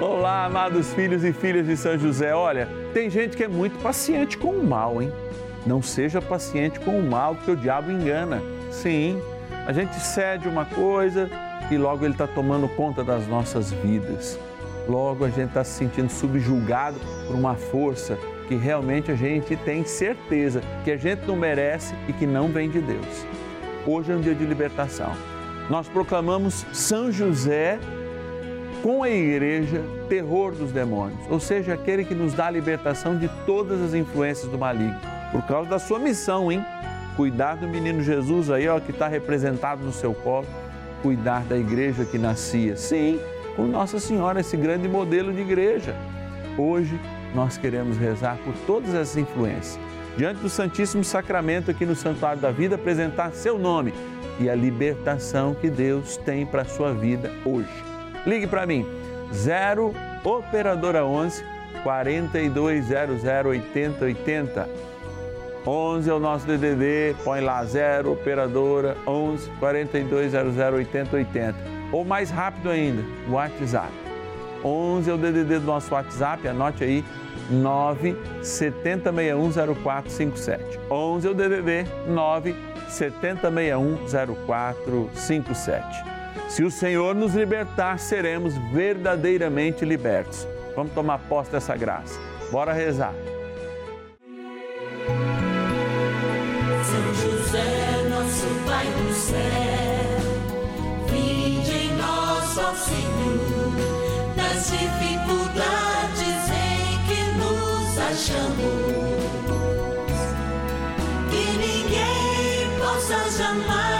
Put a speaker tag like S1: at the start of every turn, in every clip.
S1: Olá, amados filhos e filhas de São José. Olha, tem gente que é muito paciente com o mal, hein? Não seja paciente com o mal, porque o diabo engana. Sim, a gente cede uma coisa e logo ele está tomando conta das nossas vidas. Logo a gente está se sentindo subjugado por uma força que realmente a gente tem certeza que a gente não merece e que não vem de Deus. Hoje é um dia de libertação. Nós proclamamos São José com a igreja terror dos demônios, ou seja, aquele que nos dá a libertação de todas as influências do maligno, por causa da sua missão, hein? Cuidar do menino Jesus aí, ó, que está representado no seu colo, cuidar da igreja que nascia, sim, com Nossa Senhora, esse grande modelo de igreja. Hoje nós queremos rezar por todas essas influências. Diante do Santíssimo Sacramento aqui no Santuário da Vida, apresentar seu nome e a libertação que Deus tem para a sua vida hoje. Ligue para mim, 0 Operadora 11 4200 8080. 11 é o nosso DDD, põe lá 0 Operadora 11 4200 8080. Ou mais rápido ainda, WhatsApp. 11 é o DDD do nosso WhatsApp, anote aí 9 70610457. 11 é o DDD 9 70610457. Se o Senhor nos libertar, seremos verdadeiramente libertos. Vamos tomar posse dessa graça. Bora rezar.
S2: São José, nosso Pai do céu, vinde em nós, ó Senhor, nas dificuldades em que nos achamos. Que ninguém possa jamais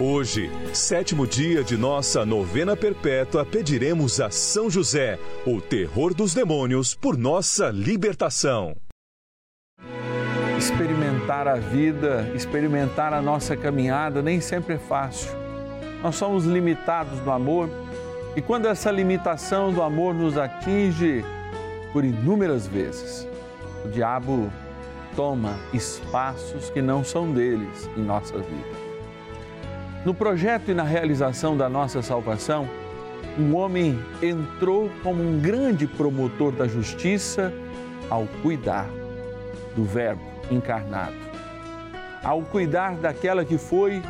S3: Hoje, sétimo dia de nossa novena perpétua, pediremos a São José, o terror dos demônios, por nossa libertação.
S1: Experimentar a vida, experimentar a nossa caminhada nem sempre é fácil. Nós somos limitados no amor e quando essa limitação do amor nos atinge por inúmeras vezes, o diabo toma espaços que não são deles em nossa vida. No projeto e na realização da nossa salvação, um homem entrou como um grande promotor da justiça ao cuidar do Verbo encarnado, ao cuidar daquela que foi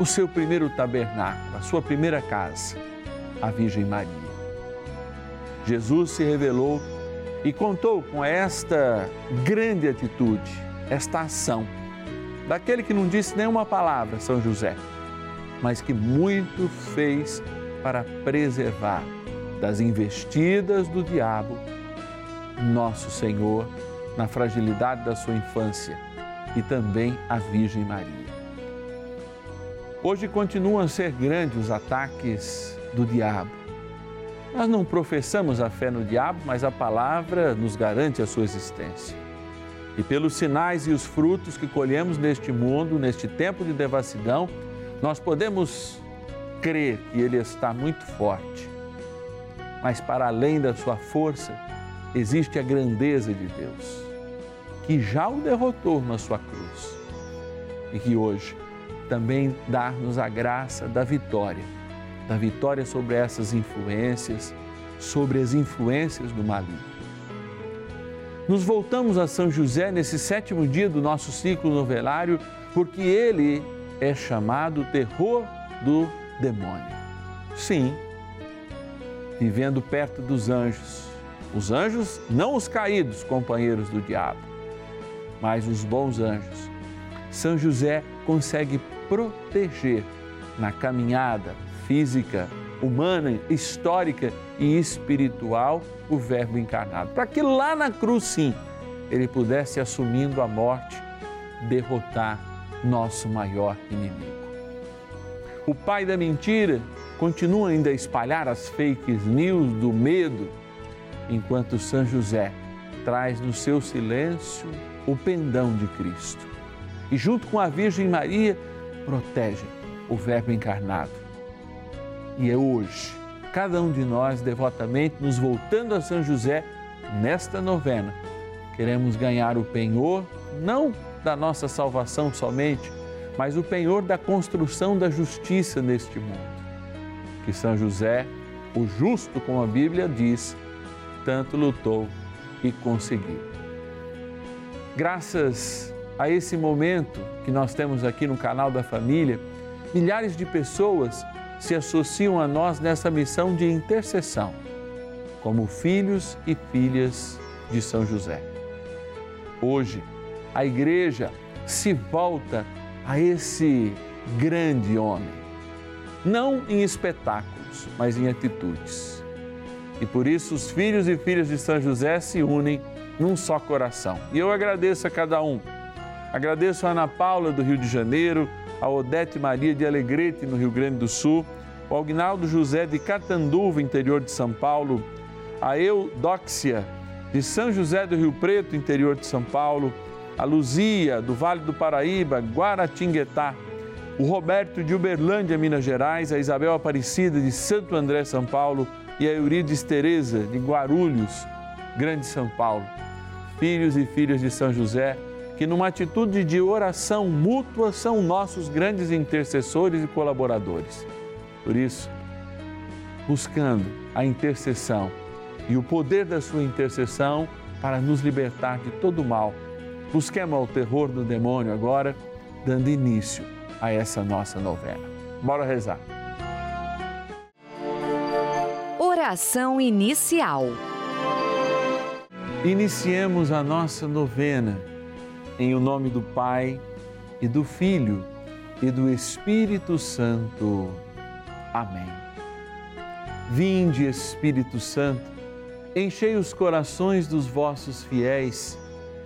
S1: o seu primeiro tabernáculo, a sua primeira casa, a Virgem Maria. Jesus se revelou e contou com esta grande atitude, esta ação, daquele que não disse nenhuma palavra, São José mas que muito fez para preservar das investidas do diabo nosso Senhor na fragilidade da sua infância e também a Virgem Maria. Hoje continuam a ser grandes os ataques do diabo. Nós não professamos a fé no diabo, mas a palavra nos garante a sua existência. E pelos sinais e os frutos que colhemos neste mundo, neste tempo de devassidão, nós podemos crer que Ele está muito forte, mas para além da sua força, existe a grandeza de Deus, que já o derrotou na sua cruz e que hoje também dá-nos a graça da vitória, da vitória sobre essas influências, sobre as influências do maligno. Nos voltamos a São José nesse sétimo dia do nosso ciclo novelário, porque ele é chamado terror do demônio. Sim, vivendo perto dos anjos. Os anjos, não os caídos, companheiros do diabo, mas os bons anjos. São José consegue proteger na caminhada física, humana, histórica e espiritual o Verbo encarnado, para que lá na cruz, sim, ele pudesse, assumindo a morte, derrotar nosso maior inimigo. O pai da mentira continua ainda a espalhar as fake news do medo, enquanto São José traz no seu silêncio o pendão de Cristo. E junto com a Virgem Maria, protege o Verbo encarnado. E é hoje, cada um de nós devotamente nos voltando a São José nesta novena, queremos ganhar o penhor não da nossa salvação somente, mas o penhor da construção da justiça neste mundo. Que São José, o justo, como a Bíblia diz, tanto lutou e conseguiu. Graças a esse momento que nós temos aqui no canal da família, milhares de pessoas se associam a nós nessa missão de intercessão, como filhos e filhas de São José. Hoje, a igreja se volta a esse grande homem, não em espetáculos, mas em atitudes. E por isso os filhos e filhas de São José se unem num só coração. E eu agradeço a cada um Agradeço a Ana Paula, do Rio de Janeiro, a Odete Maria de Alegrete, no Rio Grande do Sul, o Agnaldo José de Catanduva, interior de São Paulo, a Eudóxia, de São José do Rio Preto, interior de São Paulo, a Luzia, do Vale do Paraíba, Guaratinguetá, o Roberto de Uberlândia, Minas Gerais, a Isabel Aparecida, de Santo André, São Paulo, e a Eurides Tereza, de Guarulhos, Grande São Paulo. Filhos e filhas de São José, que numa atitude de oração mútua são nossos grandes intercessores e colaboradores. Por isso, buscando a intercessão e o poder da sua intercessão para nos libertar de todo mal, busquemos o terror do demônio agora, dando início a essa nossa novena. Bora rezar.
S4: Oração inicial.
S1: Iniciemos a nossa novena em o nome do Pai e do Filho e do Espírito Santo. Amém. Vinde, Espírito Santo, enchei os corações dos vossos fiéis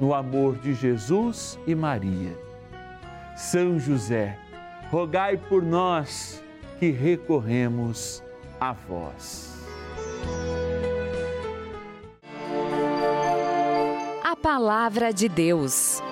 S1: no amor de Jesus e Maria. São José, rogai por nós que recorremos a vós.
S4: A Palavra de Deus.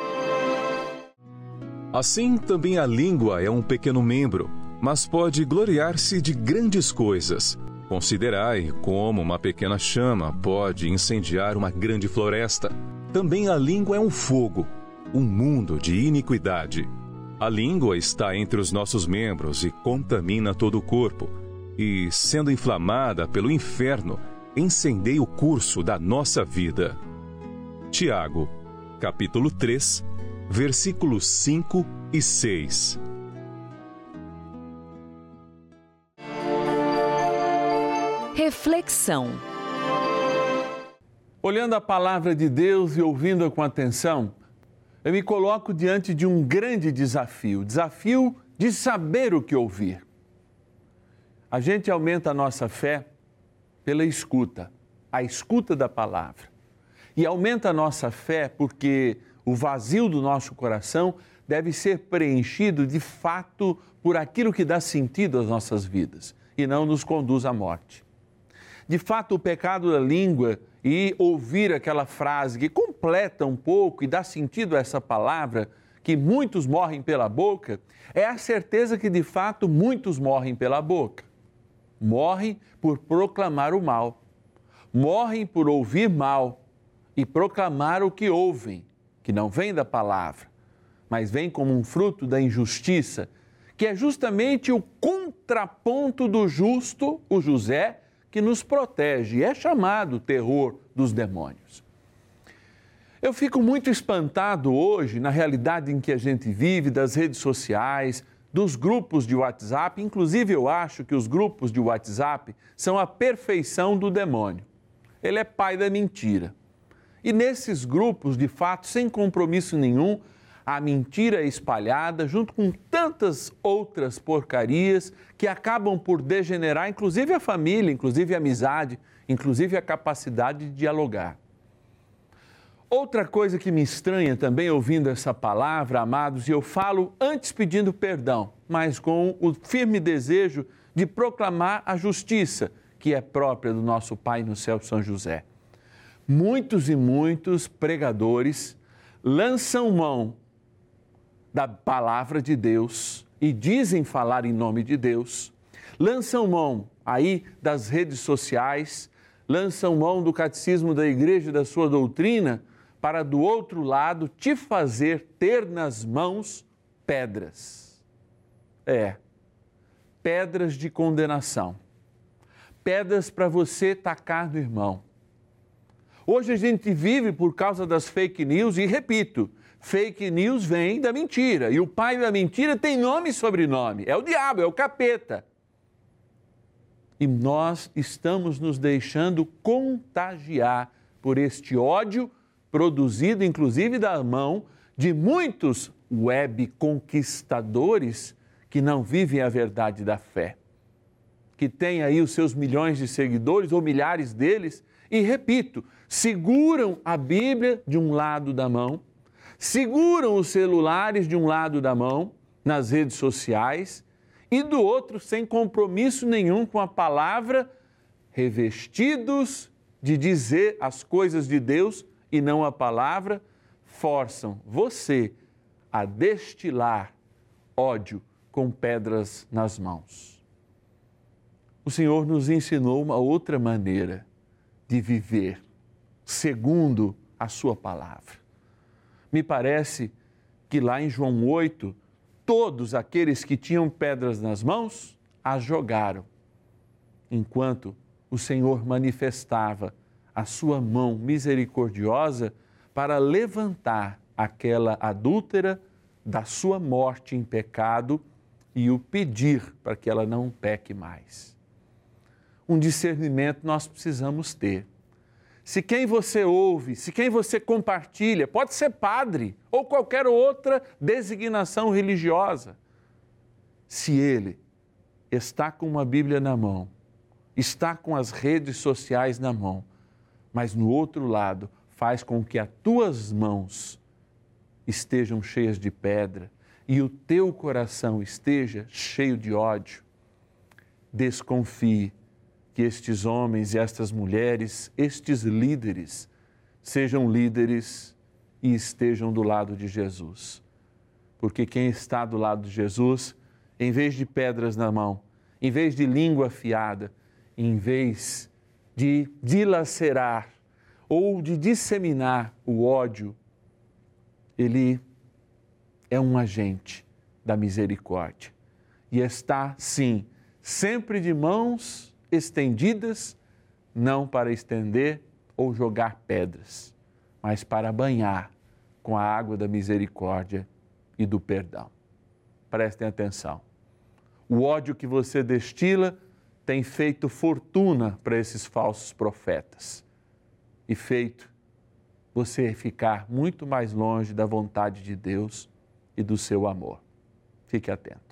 S3: Assim também a língua é um pequeno membro, mas pode gloriar-se de grandes coisas. Considerai como uma pequena chama pode incendiar uma grande floresta. Também a língua é um fogo, um mundo de iniquidade. A língua está entre os nossos membros e contamina todo o corpo, e, sendo inflamada pelo inferno, incendeia o curso da nossa vida. Tiago, capítulo 3, versículos 5 e 6.
S4: Reflexão.
S1: Olhando a palavra de Deus e ouvindo-a com atenção, eu me coloco diante de um grande desafio desafio de saber o que ouvir. A gente aumenta a nossa fé pela escuta, a escuta da palavra. E aumenta a nossa fé porque o vazio do nosso coração deve ser preenchido de fato por aquilo que dá sentido às nossas vidas e não nos conduz à morte. De fato, o pecado da língua e ouvir aquela frase que completa um pouco e dá sentido a essa palavra, que muitos morrem pela boca, é a certeza que de fato muitos morrem pela boca. Morrem por proclamar o mal, morrem por ouvir mal e proclamar o que ouvem, que não vem da palavra, mas vem como um fruto da injustiça, que é justamente o contraponto do justo, o José, que nos protege. É chamado terror dos demônios. Eu fico muito espantado hoje na realidade em que a gente vive, das redes sociais, dos grupos de WhatsApp. Inclusive, eu acho que os grupos de WhatsApp são a perfeição do demônio. Ele é pai da mentira. E nesses grupos, de fato, sem compromisso nenhum, a mentira espalhada junto com tantas outras porcarias que acabam por degenerar, inclusive a família, inclusive a amizade, inclusive a capacidade de dialogar. Outra coisa que me estranha também ouvindo essa palavra, amados, e eu falo antes pedindo perdão, mas com o firme desejo de proclamar a justiça que é própria do nosso Pai no céu, São José muitos e muitos pregadores lançam mão da palavra de Deus e dizem falar em nome de Deus, lançam mão aí das redes sociais, lançam mão do catecismo da igreja e da sua doutrina para do outro lado te fazer ter nas mãos pedras. É, pedras de condenação. Pedras para você tacar no irmão Hoje a gente vive por causa das fake news e repito, fake news vem da mentira. E o pai da mentira tem nome e sobrenome, é o diabo, é o capeta. E nós estamos nos deixando contagiar por este ódio produzido inclusive da mão de muitos web conquistadores que não vivem a verdade da fé, que têm aí os seus milhões de seguidores ou milhares deles e repito, seguram a Bíblia de um lado da mão, seguram os celulares de um lado da mão, nas redes sociais, e do outro, sem compromisso nenhum com a palavra, revestidos de dizer as coisas de Deus e não a palavra, forçam você a destilar ódio com pedras nas mãos. O Senhor nos ensinou uma outra maneira de viver segundo a Sua palavra. Me parece que lá em João 8, todos aqueles que tinham pedras nas mãos as jogaram, enquanto o Senhor manifestava a sua mão misericordiosa para levantar aquela adúltera da sua morte em pecado e o pedir para que ela não peque mais. Um discernimento nós precisamos ter se quem você ouve, se quem você compartilha, pode ser padre ou qualquer outra designação religiosa, se ele está com uma Bíblia na mão, está com as redes sociais na mão, mas no outro lado faz com que as tuas mãos estejam cheias de pedra e o teu coração esteja cheio de ódio, desconfie que estes homens e estas mulheres, estes líderes, sejam líderes e estejam do lado de Jesus. Porque quem está do lado de Jesus, em vez de pedras na mão, em vez de língua afiada, em vez de dilacerar ou de disseminar o ódio, ele é um agente da misericórdia e está, sim, sempre de mãos estendidas, não para estender ou jogar pedras, mas para banhar com a água da misericórdia e do perdão. Prestem atenção. O ódio que você destila tem feito fortuna para esses falsos profetas e feito você ficar muito mais longe da vontade de Deus e do seu amor. Fique atento.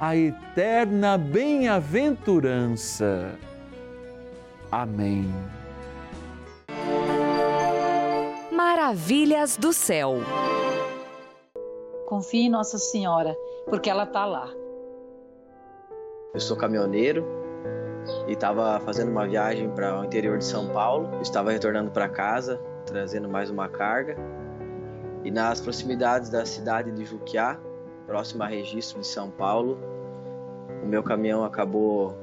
S1: a eterna bem-aventurança. Amém.
S4: Maravilhas do céu.
S5: Confie em Nossa Senhora, porque ela está lá.
S6: Eu sou caminhoneiro e estava fazendo uma viagem para o interior de São Paulo. Estava retornando para casa, trazendo mais uma carga. E nas proximidades da cidade de Juquiá, próximo a registro de São Paulo, o meu caminhão acabou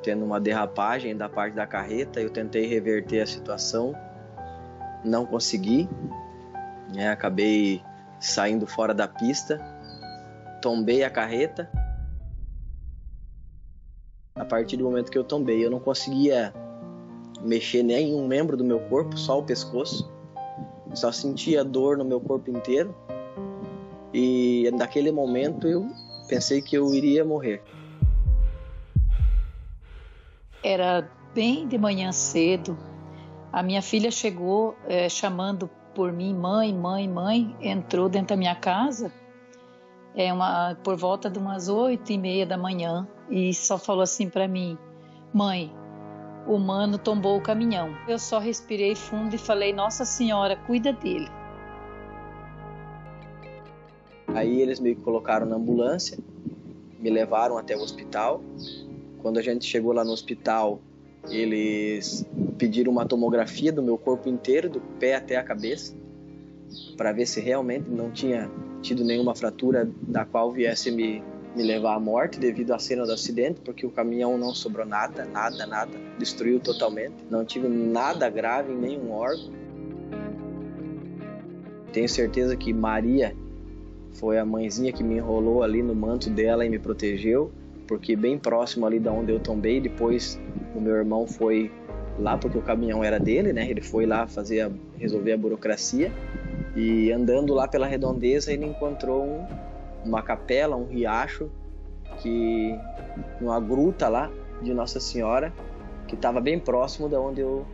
S6: tendo uma derrapagem da parte da carreta. Eu tentei reverter a situação, não consegui, né? acabei saindo fora da pista, tombei a carreta. A partir do momento que eu tombei, eu não conseguia mexer nem um membro do meu corpo, só o pescoço. Só sentia dor no meu corpo inteiro. E naquele momento eu pensei que eu iria morrer.
S5: Era bem de manhã cedo, a minha filha chegou é, chamando por mim, mãe, mãe, mãe, entrou dentro da minha casa é uma, por volta de umas oito e meia da manhã e só falou assim para mim, mãe, o mano tombou o caminhão. Eu só respirei fundo e falei, Nossa Senhora, cuida dele.
S6: Aí eles me colocaram na ambulância, me levaram até o hospital. Quando a gente chegou lá no hospital, eles pediram uma tomografia do meu corpo inteiro, do pé até a cabeça, para ver se realmente não tinha tido nenhuma fratura da qual viesse me me levar à morte devido à cena do acidente, porque o caminhão não sobrou nada, nada, nada, destruiu totalmente. Não tive nada grave em nenhum órgão. Tenho certeza que Maria foi a mãezinha que me enrolou ali no manto dela e me protegeu, porque bem próximo ali da onde eu tombei, depois o meu irmão foi lá porque o caminhão era dele, né? Ele foi lá fazer a, resolver a burocracia e andando lá pela redondeza ele encontrou um, uma capela, um riacho que uma gruta lá de Nossa Senhora que estava bem próximo da onde eu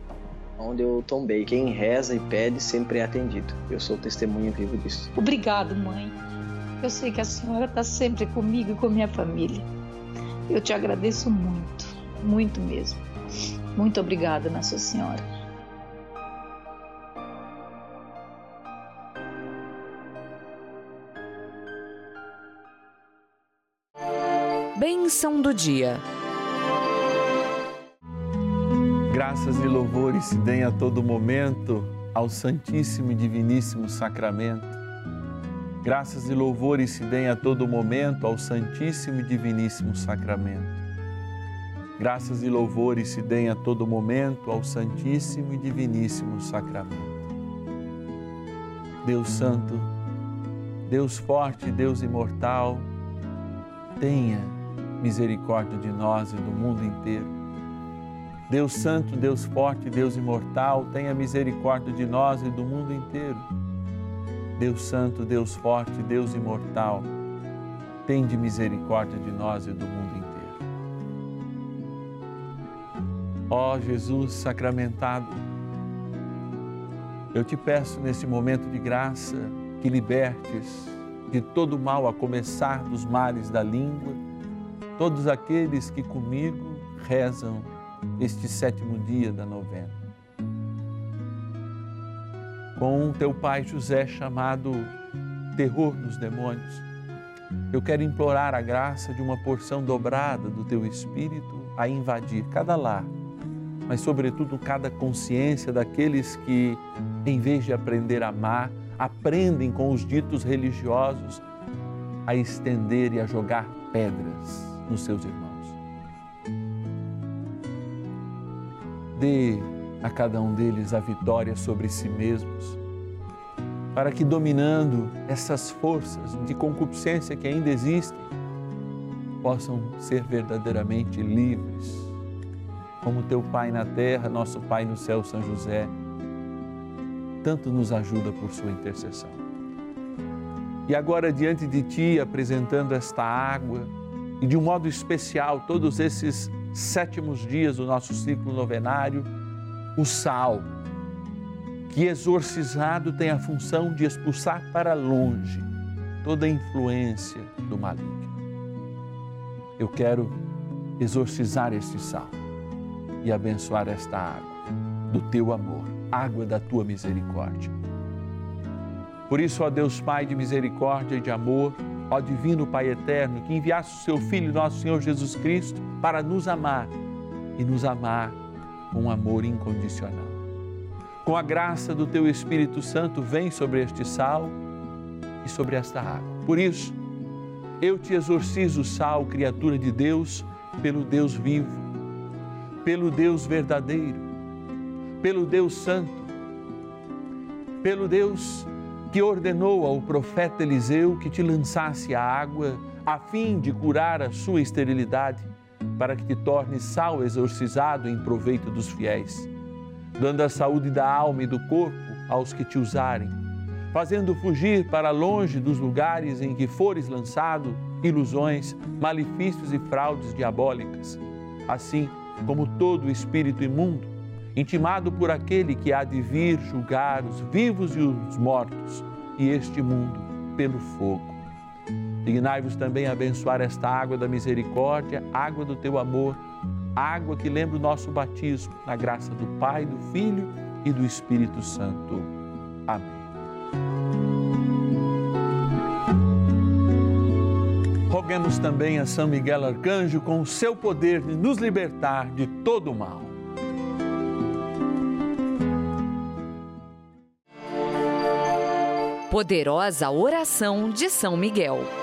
S6: onde eu tombei. Quem reza e pede sempre é atendido. Eu sou testemunho vivo disso.
S5: Obrigado, mãe. Eu sei que a senhora está sempre comigo e com minha família. Eu te agradeço muito, muito mesmo. Muito obrigada, Nossa Senhora.
S4: Bênção do dia.
S1: Graças e louvores se deem a todo momento ao Santíssimo e Diviníssimo Sacramento. Graças e louvores se deem a todo momento ao Santíssimo e Diviníssimo Sacramento. Graças e louvores se deem a todo momento ao Santíssimo e Diviníssimo Sacramento. Deus Santo, Deus Forte, Deus Imortal, tenha misericórdia de nós e do mundo inteiro. Deus Santo, Deus Forte, Deus Imortal, tenha misericórdia de nós e do mundo inteiro. Deus Santo, Deus Forte, Deus Imortal, tende misericórdia de nós e do mundo inteiro. Ó Jesus sacramentado, eu te peço nesse momento de graça que libertes de todo mal, a começar dos males da língua, todos aqueles que comigo rezam este sétimo dia da novena. Com teu pai José, chamado terror dos demônios, eu quero implorar a graça de uma porção dobrada do teu espírito a invadir cada lar, mas, sobretudo, cada consciência daqueles que, em vez de aprender a amar, aprendem com os ditos religiosos a estender e a jogar pedras nos seus irmãos. Dê a cada um deles a vitória sobre si mesmos, para que, dominando essas forças de concupiscência que ainda existem, possam ser verdadeiramente livres, como teu Pai na terra, nosso Pai no céu, São José tanto nos ajuda por sua intercessão. E agora, diante de Ti, apresentando esta água, e de um modo especial, todos esses sétimos dias do nosso ciclo novenário, o sal, que exorcizado tem a função de expulsar para longe toda a influência do maligno. Eu quero exorcizar este sal e abençoar esta água do teu amor água da tua misericórdia. Por isso, ó Deus Pai de misericórdia e de amor, ó Divino Pai eterno, que enviaste o seu Filho, nosso Senhor Jesus Cristo, para nos amar e nos amar com amor incondicional. Com a graça do teu Espírito Santo, vem sobre este sal e sobre esta água. Por isso, eu te exorcizo, sal, criatura de Deus, pelo Deus vivo, pelo Deus verdadeiro pelo Deus Santo, pelo Deus que ordenou ao profeta Eliseu que te lançasse a água a fim de curar a sua esterilidade, para que te torne sal exorcizado em proveito dos fiéis, dando a saúde da alma e do corpo aos que te usarem, fazendo fugir para longe dos lugares em que fores lançado ilusões, malefícios e fraudes diabólicas, assim como todo espírito imundo intimado por aquele que há de vir julgar os vivos e os mortos e este mundo pelo fogo. Dignai-vos também a abençoar esta água da misericórdia, água do teu amor, água que lembra o nosso batismo, na graça do Pai, do Filho e do Espírito Santo. Amém. Roguemos também a São Miguel Arcanjo com o seu poder de nos libertar de todo o mal.
S4: Poderosa oração de São Miguel.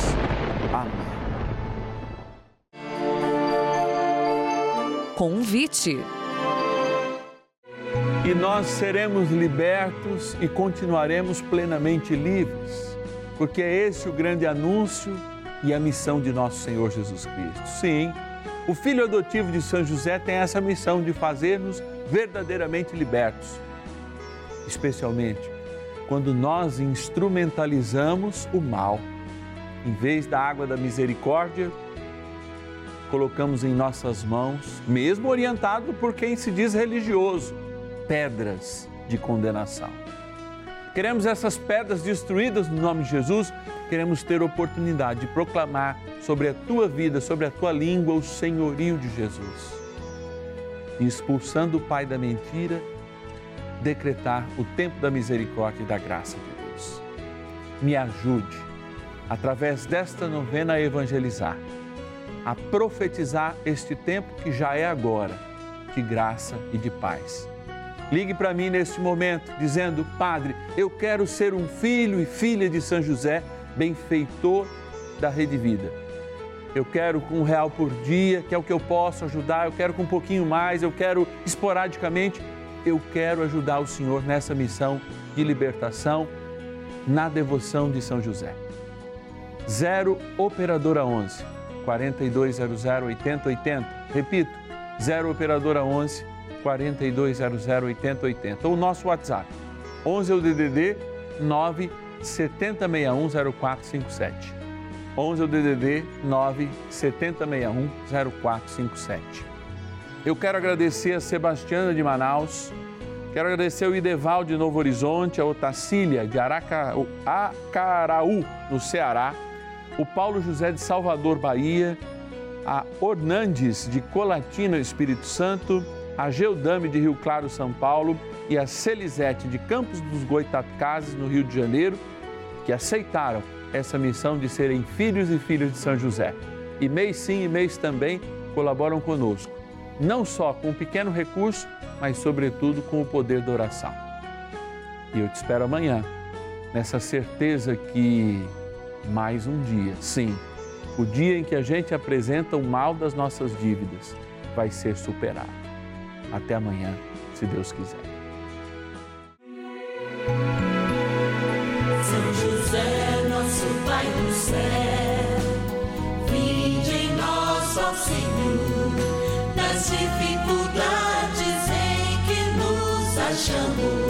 S1: Amém.
S4: Convite.
S1: E nós seremos libertos e continuaremos plenamente livres, porque é esse o grande anúncio e a missão de nosso Senhor Jesus Cristo. Sim, o filho adotivo de São José tem essa missão de fazer-nos verdadeiramente libertos, especialmente quando nós instrumentalizamos o mal. Em vez da água da misericórdia, colocamos em nossas mãos, mesmo orientado por quem se diz religioso, pedras de condenação. Queremos essas pedras destruídas no nome de Jesus, queremos ter oportunidade de proclamar sobre a tua vida, sobre a tua língua, o senhorio de Jesus. E expulsando o pai da mentira, decretar o tempo da misericórdia e da graça de Deus. Me ajude, através desta novena, a evangelizar, a profetizar este tempo que já é agora, de graça e de paz Ligue para mim neste momento, dizendo: Padre, eu quero ser um filho e filha de São José, benfeitor da Rede Vida. Eu quero com um real por dia, que é o que eu posso ajudar, eu quero com um pouquinho mais, eu quero esporadicamente, eu quero ajudar o Senhor nessa missão de libertação, na devoção de São José. 0 Operadora 11 4200 8080. Repito, 0 Operadora 11 4200 8080. O nosso WhatsApp, 11 é o DDD 9 7061 0457. 11 é o DDD 9 7061 0457. Eu quero agradecer a Sebastiana de Manaus, quero agradecer ao Ideval de Novo Horizonte, a Otacília de Araca, Acaraú, no Ceará, o Paulo José de Salvador, Bahia, a Ornandes de Colatina, Espírito Santo, a Geodame de Rio Claro, São Paulo e a Celizete de Campos dos Goitacazes, no Rio de Janeiro, que aceitaram essa missão de serem filhos e filhas de São José. E mês sim e mês também colaboram conosco, não só com um pequeno recurso, mas sobretudo com o poder da oração. E eu te espero amanhã, nessa certeza que mais um dia, sim, o dia em que a gente apresenta o mal das nossas dívidas, vai ser superado. Até amanhã, se Deus quiser.
S2: São José, nosso Pai do céu, vinde em nas dificuldades em que nos achamos.